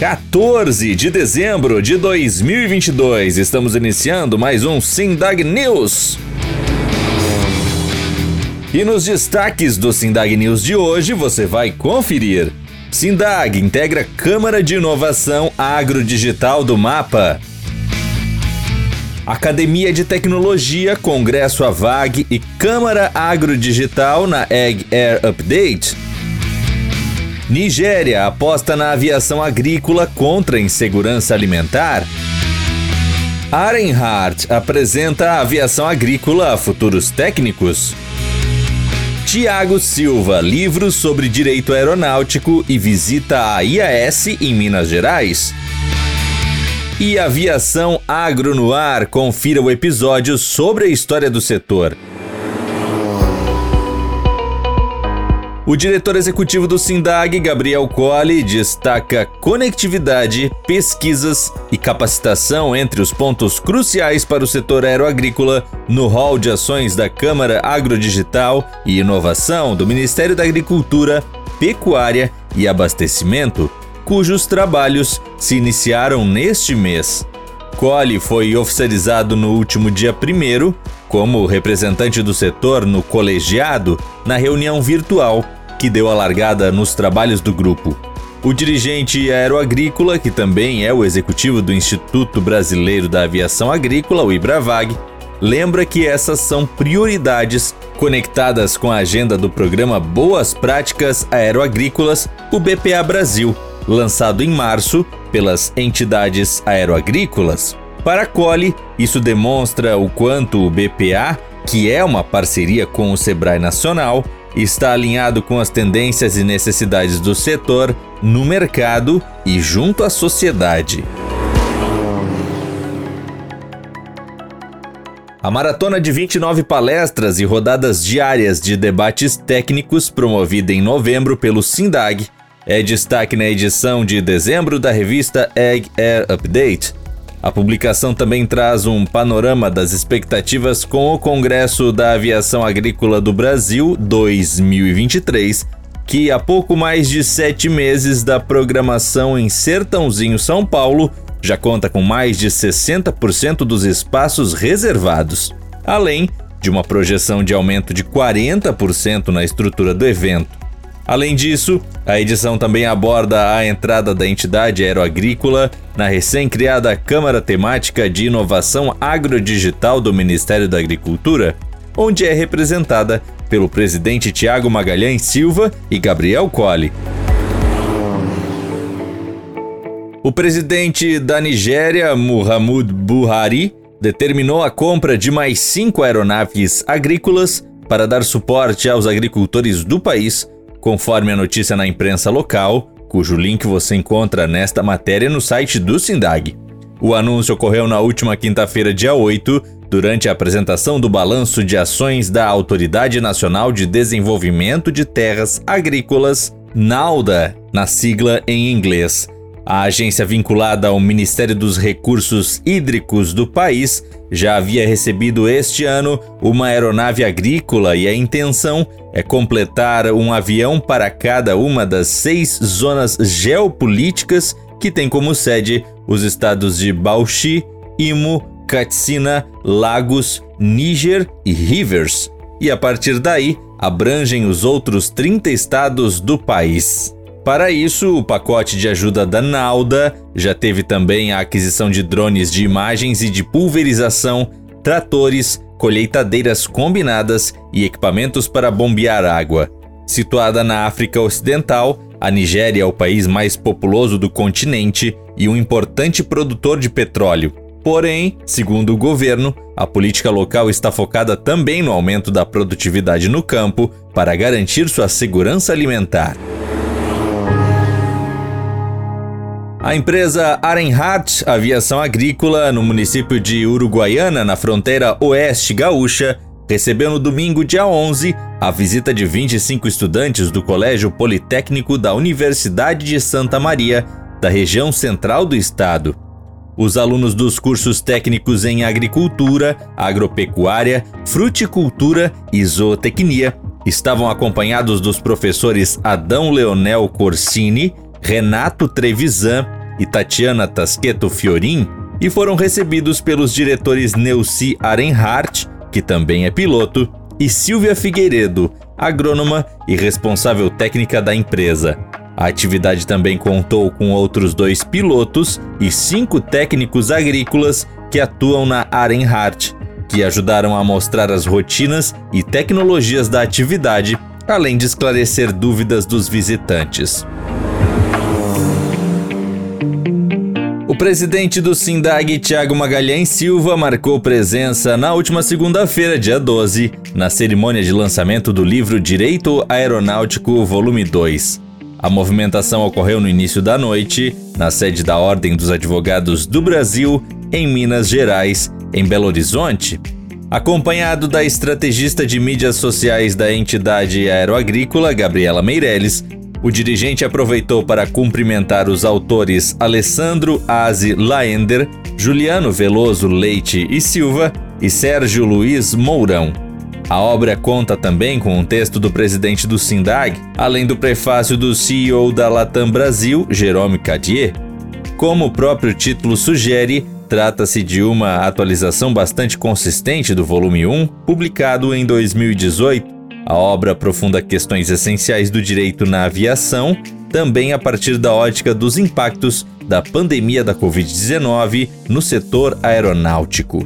14 de dezembro de 2022. Estamos iniciando mais um Sindag News. E nos destaques do Sindag News de hoje você vai conferir. Sindag integra Câmara de Inovação Agrodigital do Mapa. Academia de Tecnologia, Congresso AVAG e Câmara Agrodigital na Egg Air Update Nigéria aposta na aviação agrícola contra insegurança alimentar. Arenhardt apresenta a aviação agrícola a futuros técnicos. Tiago Silva, livros sobre direito aeronáutico e visita a IAS em Minas Gerais. E Aviação Agro no Ar, confira o episódio sobre a história do setor. O diretor executivo do SINDAG, Gabriel Colli, destaca conectividade, pesquisas e capacitação entre os pontos cruciais para o setor aeroagrícola no hall de ações da Câmara Agrodigital e Inovação do Ministério da Agricultura, Pecuária e Abastecimento, cujos trabalhos se iniciaram neste mês. Colli foi oficializado no último dia 1 como representante do setor no colegiado na reunião virtual que deu a largada nos trabalhos do grupo. O dirigente aeroagrícola, que também é o executivo do Instituto Brasileiro da Aviação Agrícola, o IBRAVAG, lembra que essas são prioridades conectadas com a agenda do programa Boas Práticas Aeroagrícolas, o BPA Brasil, lançado em março pelas entidades aeroagrícolas. Para a Cole, isso demonstra o quanto o BPA, que é uma parceria com o Sebrae Nacional, está alinhado com as tendências e necessidades do setor, no mercado e junto à sociedade. A maratona de 29 palestras e rodadas diárias de debates técnicos promovida em novembro pelo SINDAG é destaque na edição de dezembro da revista Egg Air Update, a publicação também traz um panorama das expectativas com o Congresso da Aviação Agrícola do Brasil 2023, que há pouco mais de sete meses da programação em Sertãozinho, São Paulo, já conta com mais de 60% dos espaços reservados, além de uma projeção de aumento de 40% na estrutura do evento. Além disso, a edição também aborda a entrada da entidade aeroagrícola na recém-criada Câmara Temática de Inovação Agrodigital do Ministério da Agricultura, onde é representada pelo presidente Tiago Magalhães Silva e Gabriel Colli. O presidente da Nigéria, Muhammadu Buhari, determinou a compra de mais cinco aeronaves agrícolas para dar suporte aos agricultores do país conforme a notícia na imprensa local, cujo link você encontra nesta matéria no site do Sindag. O anúncio ocorreu na última quinta-feira, dia 8, durante a apresentação do balanço de ações da Autoridade Nacional de Desenvolvimento de Terras Agrícolas, NAUDA, na sigla em inglês. A agência vinculada ao Ministério dos Recursos Hídricos do país já havia recebido este ano uma aeronave agrícola e a intenção é completar um avião para cada uma das seis zonas geopolíticas que tem como sede os estados de Bauchi, Imo, Katsina, Lagos, Níger e Rivers, e a partir daí abrangem os outros 30 estados do país. Para isso, o pacote de ajuda da Nauda já teve também a aquisição de drones de imagens e de pulverização, tratores, colheitadeiras combinadas e equipamentos para bombear água. Situada na África Ocidental, a Nigéria é o país mais populoso do continente e um importante produtor de petróleo. Porém, segundo o governo, a política local está focada também no aumento da produtividade no campo para garantir sua segurança alimentar. A empresa Arenhardt Aviação Agrícola, no município de Uruguaiana, na fronteira oeste gaúcha, recebeu no domingo, dia 11, a visita de 25 estudantes do Colégio Politécnico da Universidade de Santa Maria, da região central do estado. Os alunos dos cursos técnicos em agricultura, agropecuária, fruticultura e zootecnia estavam acompanhados dos professores Adão Leonel Corsini, Renato Trevisan e Tatiana Tasqueto Fiorin e foram recebidos pelos diretores Neuci Arenhart, que também é piloto, e Silvia Figueiredo, agrônoma e responsável técnica da empresa. A atividade também contou com outros dois pilotos e cinco técnicos agrícolas que atuam na Arenhart, que ajudaram a mostrar as rotinas e tecnologias da atividade, além de esclarecer dúvidas dos visitantes. Presidente do SINDAG, Tiago Magalhães Silva, marcou presença na última segunda-feira, dia 12, na cerimônia de lançamento do livro Direito Aeronáutico, volume 2. A movimentação ocorreu no início da noite, na sede da Ordem dos Advogados do Brasil, em Minas Gerais, em Belo Horizonte. Acompanhado da estrategista de mídias sociais da entidade aeroagrícola, Gabriela Meirelles, o dirigente aproveitou para cumprimentar os autores Alessandro Aze Laender, Juliano Veloso Leite e Silva e Sérgio Luiz Mourão. A obra conta também com um texto do presidente do SINDAG, além do prefácio do CEO da Latam Brasil, Jerome Cadier. Como o próprio título sugere, trata-se de uma atualização bastante consistente do volume 1, publicado em 2018. A obra aprofunda questões essenciais do direito na aviação, também a partir da ótica dos impactos da pandemia da Covid-19 no setor aeronáutico.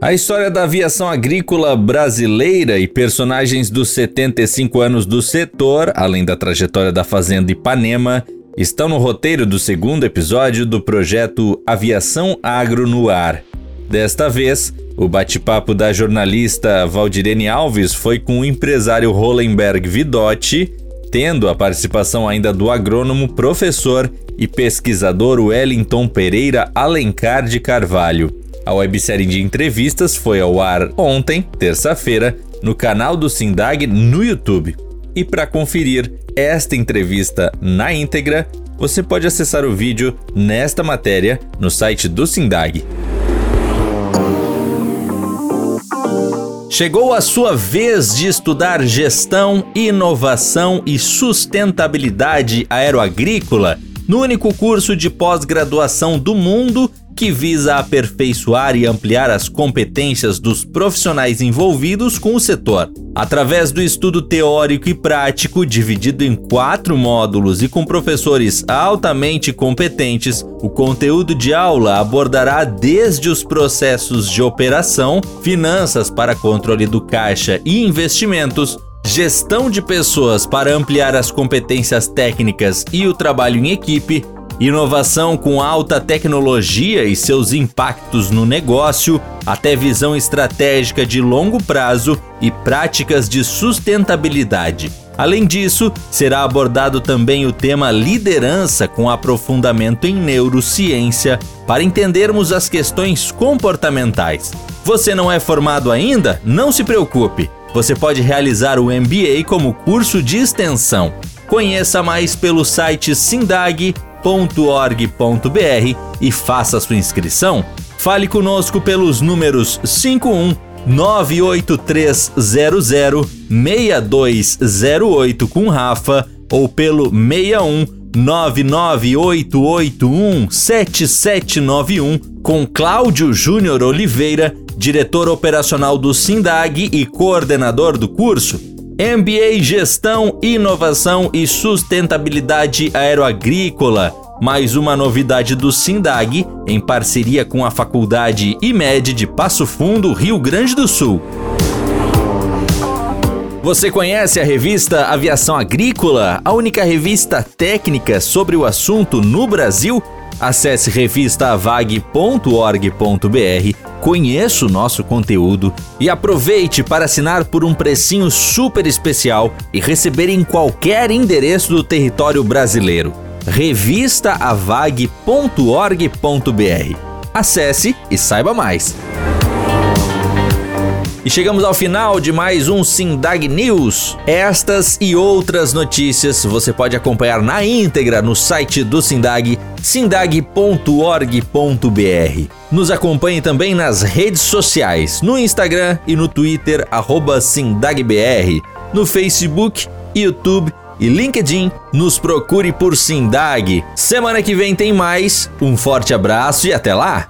A história da aviação agrícola brasileira e personagens dos 75 anos do setor, além da trajetória da Fazenda Ipanema, estão no roteiro do segundo episódio do projeto Aviação Agro no Ar. Desta vez, o bate-papo da jornalista Valdirene Alves foi com o empresário Hollenberg Vidotti, tendo a participação ainda do agrônomo, professor e pesquisador Wellington Pereira Alencar de Carvalho. A websérie de entrevistas foi ao ar ontem, terça-feira, no canal do Sindag no YouTube. E para conferir esta entrevista na íntegra, você pode acessar o vídeo nesta matéria no site do Sindag. Chegou a sua vez de estudar gestão, inovação e sustentabilidade aeroagrícola no único curso de pós-graduação do mundo que visa aperfeiçoar e ampliar as competências dos profissionais envolvidos com o setor. Através do estudo teórico e prático, dividido em quatro módulos e com professores altamente competentes, o conteúdo de aula abordará desde os processos de operação, finanças para controle do caixa e investimentos, gestão de pessoas para ampliar as competências técnicas e o trabalho em equipe, inovação com alta tecnologia e seus impactos no negócio, até visão estratégica de longo prazo e práticas de sustentabilidade. Além disso, será abordado também o tema liderança com aprofundamento em neurociência para entendermos as questões comportamentais. Você não é formado ainda? Não se preocupe. Você pode realizar o MBA como curso de extensão. Conheça mais pelo site Sindag www.ufsc.org.br e faça sua inscrição. Fale conosco pelos números 51 98300 6208 com Rafa ou pelo 61 99881 7791 com Cláudio Júnior Oliveira, diretor operacional do SINDAG e coordenador do curso. MBA Gestão, Inovação e Sustentabilidade Aeroagrícola. Mais uma novidade do SINDAG, em parceria com a Faculdade IMED de Passo Fundo, Rio Grande do Sul. Você conhece a revista Aviação Agrícola, a única revista técnica sobre o assunto no Brasil? Acesse revistavag.org.br, conheça o nosso conteúdo e aproveite para assinar por um precinho super especial e receber em qualquer endereço do território brasileiro. revistaavag.org.br. Acesse e saiba mais. E chegamos ao final de mais um Sindag News. Estas e outras notícias você pode acompanhar na íntegra no site do Sindag, sindag.org.br. Nos acompanhe também nas redes sociais, no Instagram e no Twitter, SindagBR, no Facebook, YouTube e LinkedIn. Nos procure por Sindag. Semana que vem tem mais. Um forte abraço e até lá!